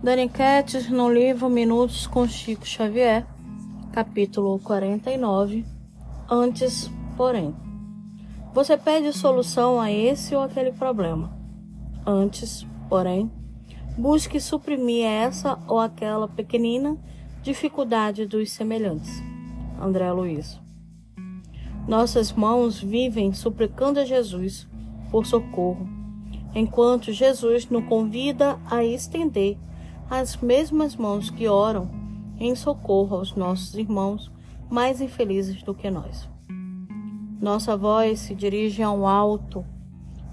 Daniquetes no livro Minutos com Chico Xavier, capítulo 49. Antes, porém, você pede solução a esse ou aquele problema. Antes, porém, busque suprimir essa ou aquela pequenina dificuldade dos semelhantes. André Luiz. Nossas mãos vivem suplicando a Jesus por socorro, enquanto Jesus nos convida a estender as mesmas mãos que oram em socorro aos nossos irmãos mais infelizes do que nós. Nossa voz se dirige ao alto,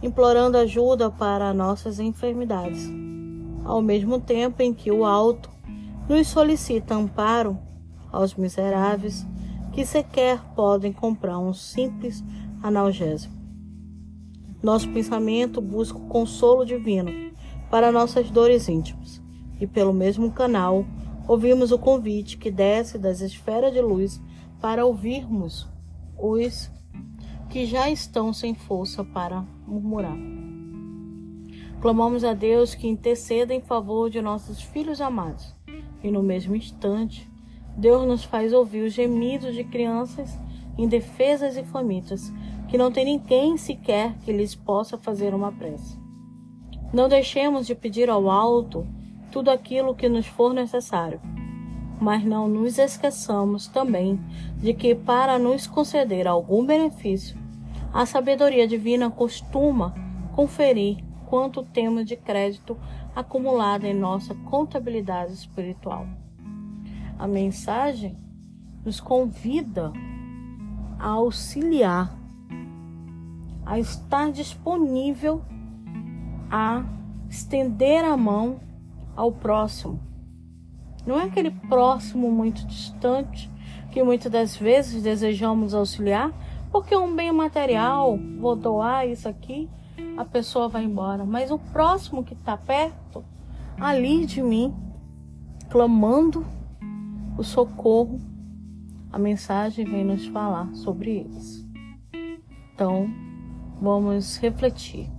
implorando ajuda para nossas enfermidades, ao mesmo tempo em que o alto nos solicita amparo aos miseráveis que sequer podem comprar um simples analgésico. Nosso pensamento busca o consolo divino para nossas dores íntimas e pelo mesmo canal ouvimos o convite que desce das esferas de luz para ouvirmos os que já estão sem força para murmurar. Clamamos a Deus que interceda em favor de nossos filhos amados, e no mesmo instante, Deus nos faz ouvir os gemidos de crianças indefesas e famintas, que não tem ninguém sequer que lhes possa fazer uma prece. Não deixemos de pedir ao alto tudo aquilo que nos for necessário. Mas não nos esqueçamos também de que, para nos conceder algum benefício, a sabedoria divina costuma conferir quanto temos de crédito acumulado em nossa contabilidade espiritual. A mensagem nos convida a auxiliar, a estar disponível a estender a mão ao próximo. Não é aquele próximo muito distante que muitas das vezes desejamos auxiliar, porque é um bem material, vou doar isso aqui, a pessoa vai embora. Mas o próximo que está perto, ali de mim, clamando o socorro, a mensagem vem nos falar sobre eles. Então, vamos refletir.